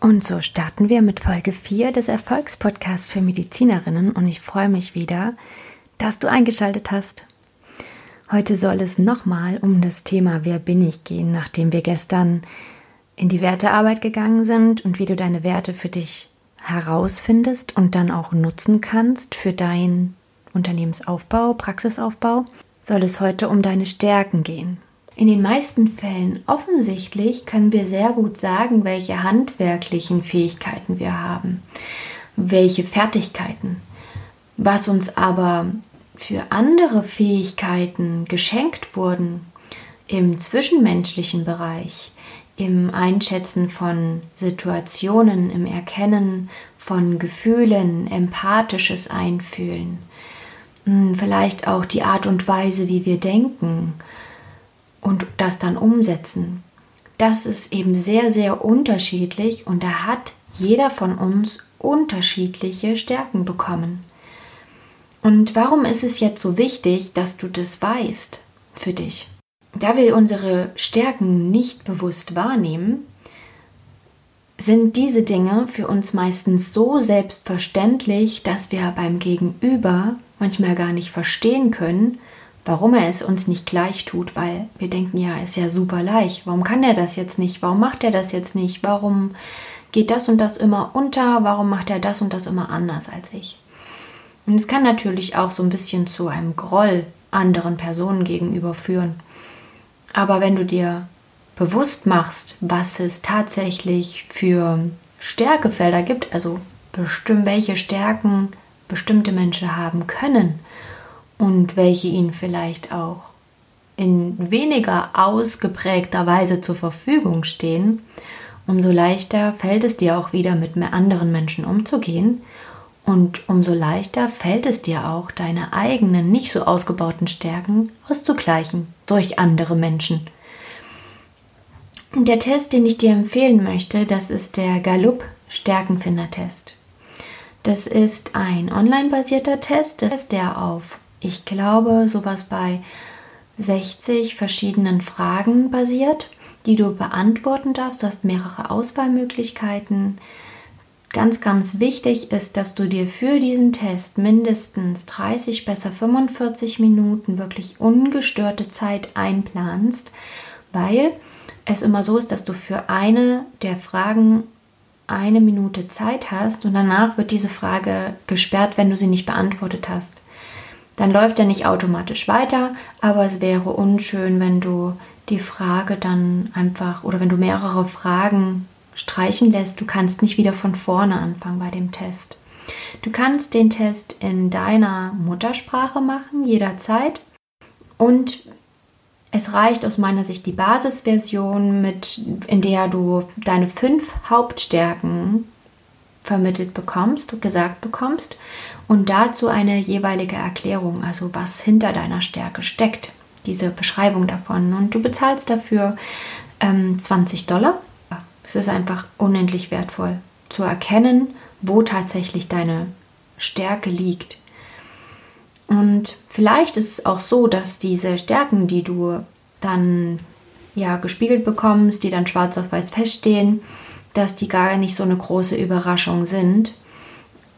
Und so starten wir mit Folge 4 des Erfolgspodcasts für Medizinerinnen und ich freue mich wieder, dass du eingeschaltet hast. Heute soll es nochmal um das Thema Wer bin ich gehen, nachdem wir gestern in die Wertearbeit gegangen sind und wie du deine Werte für dich herausfindest und dann auch nutzen kannst für deinen Unternehmensaufbau, Praxisaufbau, soll es heute um deine Stärken gehen. In den meisten Fällen offensichtlich können wir sehr gut sagen, welche handwerklichen Fähigkeiten wir haben, welche Fertigkeiten. Was uns aber für andere Fähigkeiten geschenkt wurden im zwischenmenschlichen Bereich, im Einschätzen von Situationen, im Erkennen von Gefühlen, empathisches Einfühlen, hm, vielleicht auch die Art und Weise, wie wir denken und das dann umsetzen. Das ist eben sehr, sehr unterschiedlich und da hat jeder von uns unterschiedliche Stärken bekommen. Und warum ist es jetzt so wichtig, dass du das weißt für dich? Da wir unsere Stärken nicht bewusst wahrnehmen, sind diese Dinge für uns meistens so selbstverständlich, dass wir beim Gegenüber manchmal gar nicht verstehen können, warum er es uns nicht gleich tut, weil wir denken, ja, ist ja super leicht. Warum kann er das jetzt nicht? Warum macht er das jetzt nicht? Warum geht das und das immer unter? Warum macht er das und das immer anders als ich? Und es kann natürlich auch so ein bisschen zu einem Groll anderen Personen gegenüber führen. Aber wenn du dir bewusst machst, was es tatsächlich für Stärkefelder gibt, also bestimmt welche Stärken bestimmte Menschen haben können und welche ihnen vielleicht auch in weniger ausgeprägter Weise zur Verfügung stehen, umso leichter fällt es dir auch wieder mit mehr anderen Menschen umzugehen und umso leichter fällt es dir auch, deine eigenen nicht so ausgebauten Stärken auszugleichen durch andere Menschen. Der Test, den ich dir empfehlen möchte, das ist der Gallup Stärkenfinder-Test. Das ist ein online-basierter Test, der auf, ich glaube, sowas bei 60 verschiedenen Fragen basiert, die du beantworten darfst. Du hast mehrere Auswahlmöglichkeiten. Ganz, ganz wichtig ist, dass du dir für diesen Test mindestens 30, besser 45 Minuten wirklich ungestörte Zeit einplanst, weil es immer so ist, dass du für eine der Fragen eine Minute Zeit hast und danach wird diese Frage gesperrt, wenn du sie nicht beantwortet hast. Dann läuft er nicht automatisch weiter, aber es wäre unschön, wenn du die Frage dann einfach oder wenn du mehrere Fragen streichen lässt, du kannst nicht wieder von vorne anfangen bei dem Test. Du kannst den Test in deiner Muttersprache machen, jederzeit. Und es reicht aus meiner Sicht die Basisversion, mit, in der du deine fünf Hauptstärken vermittelt bekommst, gesagt bekommst und dazu eine jeweilige Erklärung, also was hinter deiner Stärke steckt, diese Beschreibung davon. Und du bezahlst dafür ähm, 20 Dollar es ist einfach unendlich wertvoll zu erkennen, wo tatsächlich deine Stärke liegt. Und vielleicht ist es auch so, dass diese Stärken, die du dann ja gespiegelt bekommst, die dann schwarz auf weiß feststehen, dass die gar nicht so eine große Überraschung sind.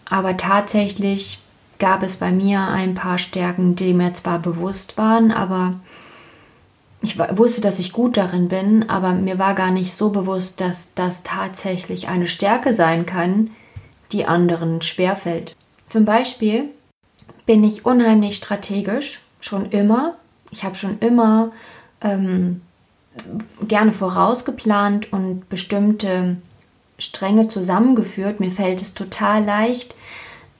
Aber tatsächlich gab es bei mir ein paar Stärken, die mir zwar bewusst waren, aber ich wusste, dass ich gut darin bin, aber mir war gar nicht so bewusst, dass das tatsächlich eine Stärke sein kann, die anderen schwerfällt. Zum Beispiel bin ich unheimlich strategisch, schon immer. Ich habe schon immer ähm, gerne vorausgeplant und bestimmte Stränge zusammengeführt. Mir fällt es total leicht,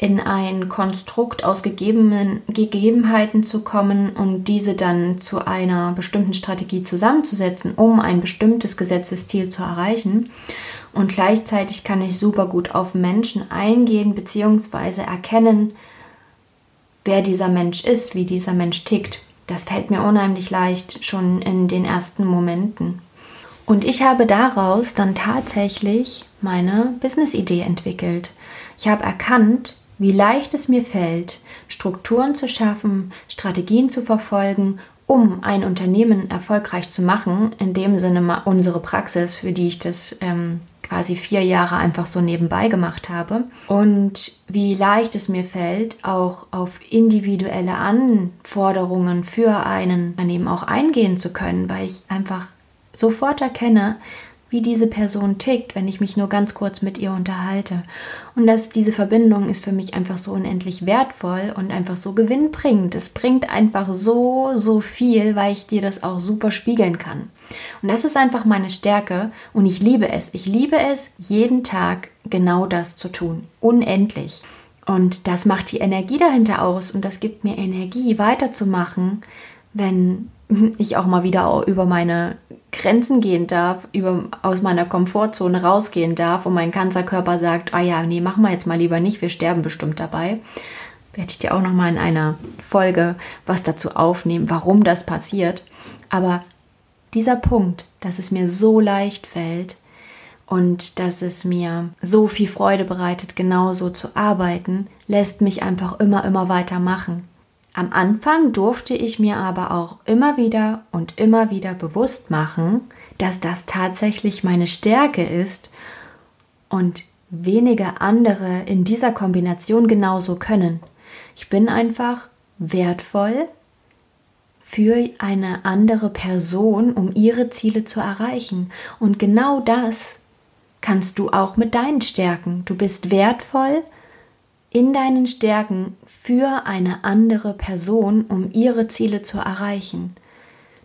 in ein Konstrukt aus gegebenen, Gegebenheiten zu kommen und diese dann zu einer bestimmten Strategie zusammenzusetzen, um ein bestimmtes Gesetzesziel zu erreichen. Und gleichzeitig kann ich super gut auf Menschen eingehen bzw. erkennen, wer dieser Mensch ist, wie dieser Mensch tickt. Das fällt mir unheimlich leicht schon in den ersten Momenten. Und ich habe daraus dann tatsächlich meine Business-Idee entwickelt. Ich habe erkannt, wie leicht es mir fällt, Strukturen zu schaffen, Strategien zu verfolgen, um ein Unternehmen erfolgreich zu machen. In dem Sinne unsere Praxis, für die ich das ähm, quasi vier Jahre einfach so nebenbei gemacht habe. Und wie leicht es mir fällt, auch auf individuelle Anforderungen für einen Unternehmen auch eingehen zu können, weil ich einfach sofort erkenne, wie diese Person tickt, wenn ich mich nur ganz kurz mit ihr unterhalte. Und dass diese Verbindung ist für mich einfach so unendlich wertvoll und einfach so gewinnbringend. Es bringt einfach so, so viel, weil ich dir das auch super spiegeln kann. Und das ist einfach meine Stärke und ich liebe es. Ich liebe es, jeden Tag genau das zu tun. Unendlich. Und das macht die Energie dahinter aus und das gibt mir Energie, weiterzumachen, wenn ich auch mal wieder über meine Grenzen gehen darf, über, aus meiner Komfortzone rausgehen darf und mein Kanzerkörper sagt, ah ja, nee, machen wir jetzt mal lieber nicht, wir sterben bestimmt dabei, werde ich dir auch noch mal in einer Folge was dazu aufnehmen, warum das passiert. Aber dieser Punkt, dass es mir so leicht fällt und dass es mir so viel Freude bereitet, genauso zu arbeiten, lässt mich einfach immer, immer weitermachen. Am Anfang durfte ich mir aber auch immer wieder und immer wieder bewusst machen, dass das tatsächlich meine Stärke ist und wenige andere in dieser Kombination genauso können. Ich bin einfach wertvoll für eine andere Person, um ihre Ziele zu erreichen. Und genau das kannst du auch mit deinen Stärken. Du bist wertvoll in deinen Stärken für eine andere Person, um ihre Ziele zu erreichen.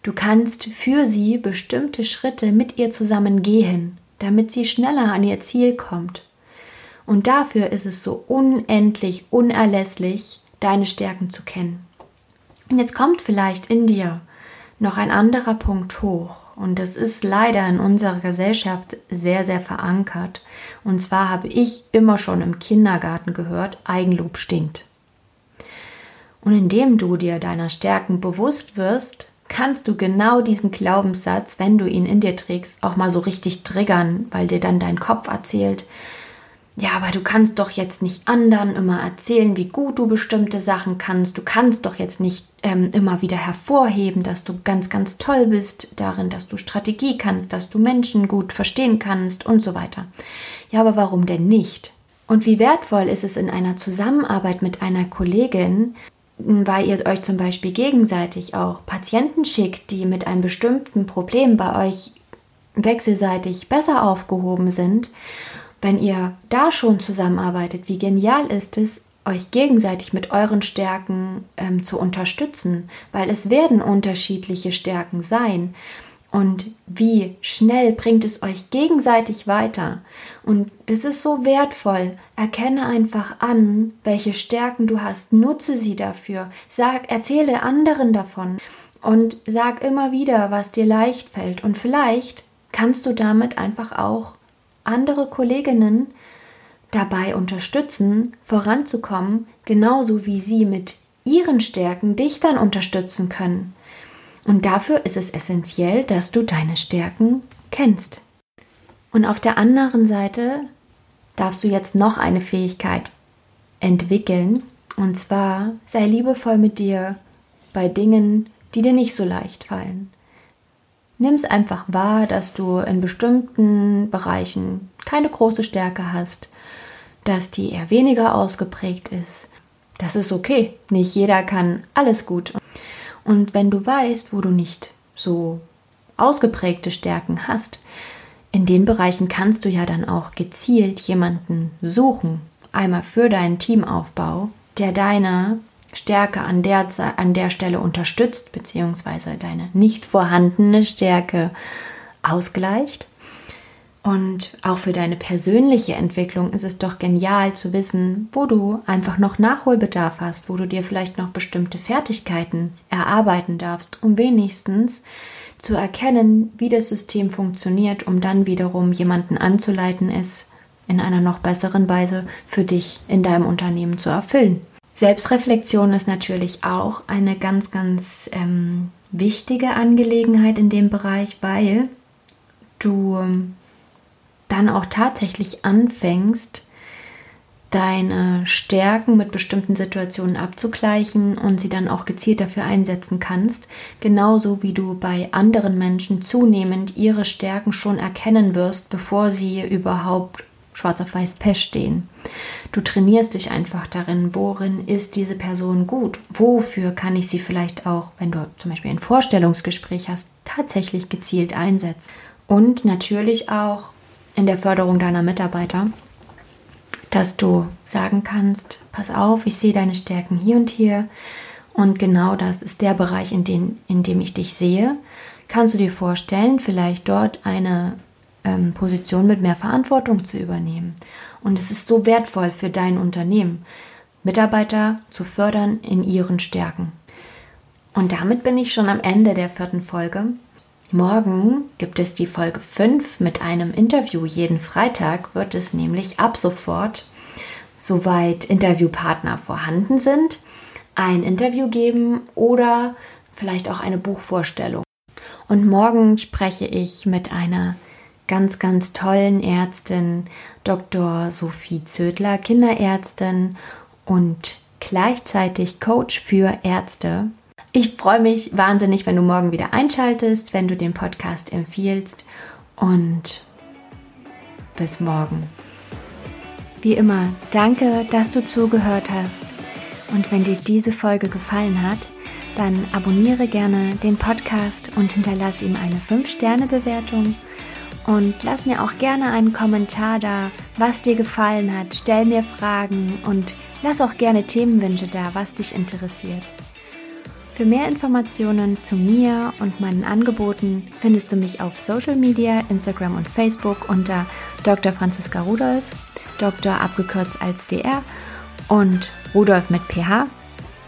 Du kannst für sie bestimmte Schritte mit ihr zusammen gehen, damit sie schneller an ihr Ziel kommt. Und dafür ist es so unendlich unerlässlich, deine Stärken zu kennen. Und jetzt kommt vielleicht in dir noch ein anderer Punkt hoch. Und das ist leider in unserer Gesellschaft sehr, sehr verankert. Und zwar habe ich immer schon im Kindergarten gehört, Eigenlob stinkt. Und indem du dir deiner Stärken bewusst wirst, kannst du genau diesen Glaubenssatz, wenn du ihn in dir trägst, auch mal so richtig triggern, weil dir dann dein Kopf erzählt, ja, aber du kannst doch jetzt nicht anderen immer erzählen, wie gut du bestimmte Sachen kannst. Du kannst doch jetzt nicht ähm, immer wieder hervorheben, dass du ganz, ganz toll bist darin, dass du Strategie kannst, dass du Menschen gut verstehen kannst und so weiter. Ja, aber warum denn nicht? Und wie wertvoll ist es in einer Zusammenarbeit mit einer Kollegin, weil ihr euch zum Beispiel gegenseitig auch Patienten schickt, die mit einem bestimmten Problem bei euch wechselseitig besser aufgehoben sind wenn ihr da schon zusammenarbeitet, wie genial ist es, euch gegenseitig mit euren Stärken ähm, zu unterstützen, weil es werden unterschiedliche Stärken sein. Und wie schnell bringt es euch gegenseitig weiter? Und das ist so wertvoll. Erkenne einfach an, welche Stärken du hast. Nutze sie dafür. Sag, erzähle anderen davon. Und sag immer wieder, was dir leicht fällt. Und vielleicht kannst du damit einfach auch andere Kolleginnen dabei unterstützen, voranzukommen, genauso wie sie mit ihren Stärken dich dann unterstützen können. Und dafür ist es essentiell, dass du deine Stärken kennst. Und auf der anderen Seite darfst du jetzt noch eine Fähigkeit entwickeln, und zwar sei liebevoll mit dir bei Dingen, die dir nicht so leicht fallen. Nimm es einfach wahr, dass du in bestimmten Bereichen keine große Stärke hast, dass die eher weniger ausgeprägt ist. Das ist okay. Nicht jeder kann alles gut. Und wenn du weißt, wo du nicht so ausgeprägte Stärken hast, in den Bereichen kannst du ja dann auch gezielt jemanden suchen, einmal für deinen Teamaufbau, der deine Stärke an der, an der Stelle unterstützt, beziehungsweise deine nicht vorhandene Stärke ausgleicht. Und auch für deine persönliche Entwicklung ist es doch genial zu wissen, wo du einfach noch Nachholbedarf hast, wo du dir vielleicht noch bestimmte Fertigkeiten erarbeiten darfst, um wenigstens zu erkennen, wie das System funktioniert, um dann wiederum jemanden anzuleiten, es in einer noch besseren Weise für dich in deinem Unternehmen zu erfüllen. Selbstreflexion ist natürlich auch eine ganz, ganz ähm, wichtige Angelegenheit in dem Bereich, weil du ähm, dann auch tatsächlich anfängst, deine Stärken mit bestimmten Situationen abzugleichen und sie dann auch gezielt dafür einsetzen kannst, genauso wie du bei anderen Menschen zunehmend ihre Stärken schon erkennen wirst, bevor sie überhaupt schwarz auf weiß feststehen. Du trainierst dich einfach darin, worin ist diese Person gut, wofür kann ich sie vielleicht auch, wenn du zum Beispiel ein Vorstellungsgespräch hast, tatsächlich gezielt einsetzen. Und natürlich auch in der Förderung deiner Mitarbeiter, dass du sagen kannst, pass auf, ich sehe deine Stärken hier und hier und genau das ist der Bereich, in, den, in dem ich dich sehe. Kannst du dir vorstellen, vielleicht dort eine ähm, Position mit mehr Verantwortung zu übernehmen? Und es ist so wertvoll für dein Unternehmen, Mitarbeiter zu fördern in ihren Stärken. Und damit bin ich schon am Ende der vierten Folge. Morgen gibt es die Folge 5 mit einem Interview. Jeden Freitag wird es nämlich ab sofort, soweit Interviewpartner vorhanden sind, ein Interview geben oder vielleicht auch eine Buchvorstellung. Und morgen spreche ich mit einer ganz, ganz tollen Ärztin, Dr. Sophie Zödler, Kinderärztin und gleichzeitig Coach für Ärzte ich freue mich wahnsinnig, wenn du morgen wieder einschaltest, wenn du den Podcast empfiehlst und bis morgen. Wie immer, danke, dass du zugehört hast. Und wenn dir diese Folge gefallen hat, dann abonniere gerne den Podcast und hinterlasse ihm eine 5-Sterne-Bewertung. Und lass mir auch gerne einen Kommentar da, was dir gefallen hat. Stell mir Fragen und lass auch gerne Themenwünsche da, was dich interessiert. Für mehr Informationen zu mir und meinen Angeboten findest du mich auf Social Media, Instagram und Facebook unter Dr. Franziska Rudolf, Dr. abgekürzt als DR und Rudolf mit PH.